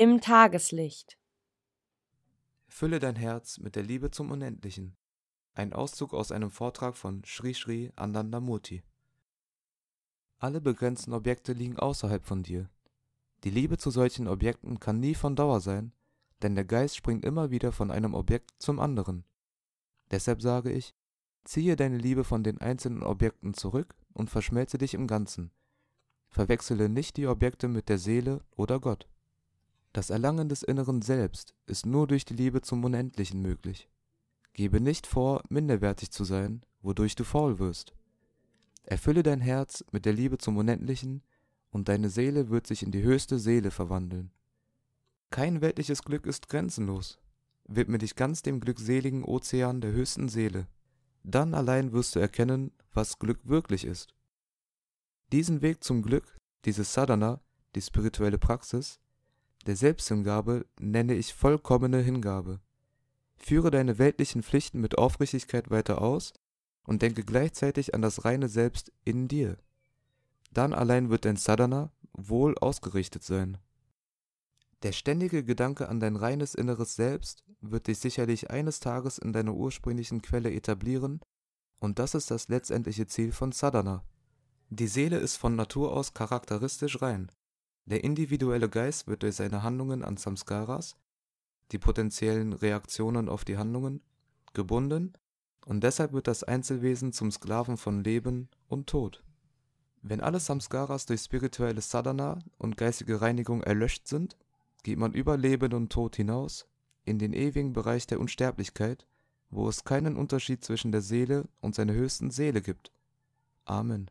Im Tageslicht. Fülle dein Herz mit der Liebe zum Unendlichen. Ein Auszug aus einem Vortrag von Sri Sri Anandamurti. Alle begrenzten Objekte liegen außerhalb von dir. Die Liebe zu solchen Objekten kann nie von Dauer sein, denn der Geist springt immer wieder von einem Objekt zum anderen. Deshalb sage ich, ziehe deine Liebe von den einzelnen Objekten zurück und verschmelze dich im Ganzen. Verwechsele nicht die Objekte mit der Seele oder Gott. Das Erlangen des inneren Selbst ist nur durch die Liebe zum Unendlichen möglich. Gebe nicht vor, minderwertig zu sein, wodurch du faul wirst. Erfülle dein Herz mit der Liebe zum Unendlichen, und deine Seele wird sich in die höchste Seele verwandeln. Kein weltliches Glück ist grenzenlos. Widme dich ganz dem glückseligen Ozean der höchsten Seele. Dann allein wirst du erkennen, was Glück wirklich ist. Diesen Weg zum Glück, dieses Sadhana, die spirituelle Praxis, der Selbsthingabe nenne ich vollkommene Hingabe. Führe deine weltlichen Pflichten mit Aufrichtigkeit weiter aus und denke gleichzeitig an das reine Selbst in dir. Dann allein wird dein Sadhana wohl ausgerichtet sein. Der ständige Gedanke an dein reines inneres Selbst wird dich sicherlich eines Tages in deiner ursprünglichen Quelle etablieren, und das ist das letztendliche Ziel von Sadhana. Die Seele ist von Natur aus charakteristisch rein. Der individuelle Geist wird durch seine Handlungen an Samskaras, die potenziellen Reaktionen auf die Handlungen, gebunden und deshalb wird das Einzelwesen zum Sklaven von Leben und Tod. Wenn alle Samskaras durch spirituelle Sadhana und geistige Reinigung erlöscht sind, geht man über Leben und Tod hinaus in den ewigen Bereich der Unsterblichkeit, wo es keinen Unterschied zwischen der Seele und seiner höchsten Seele gibt. Amen.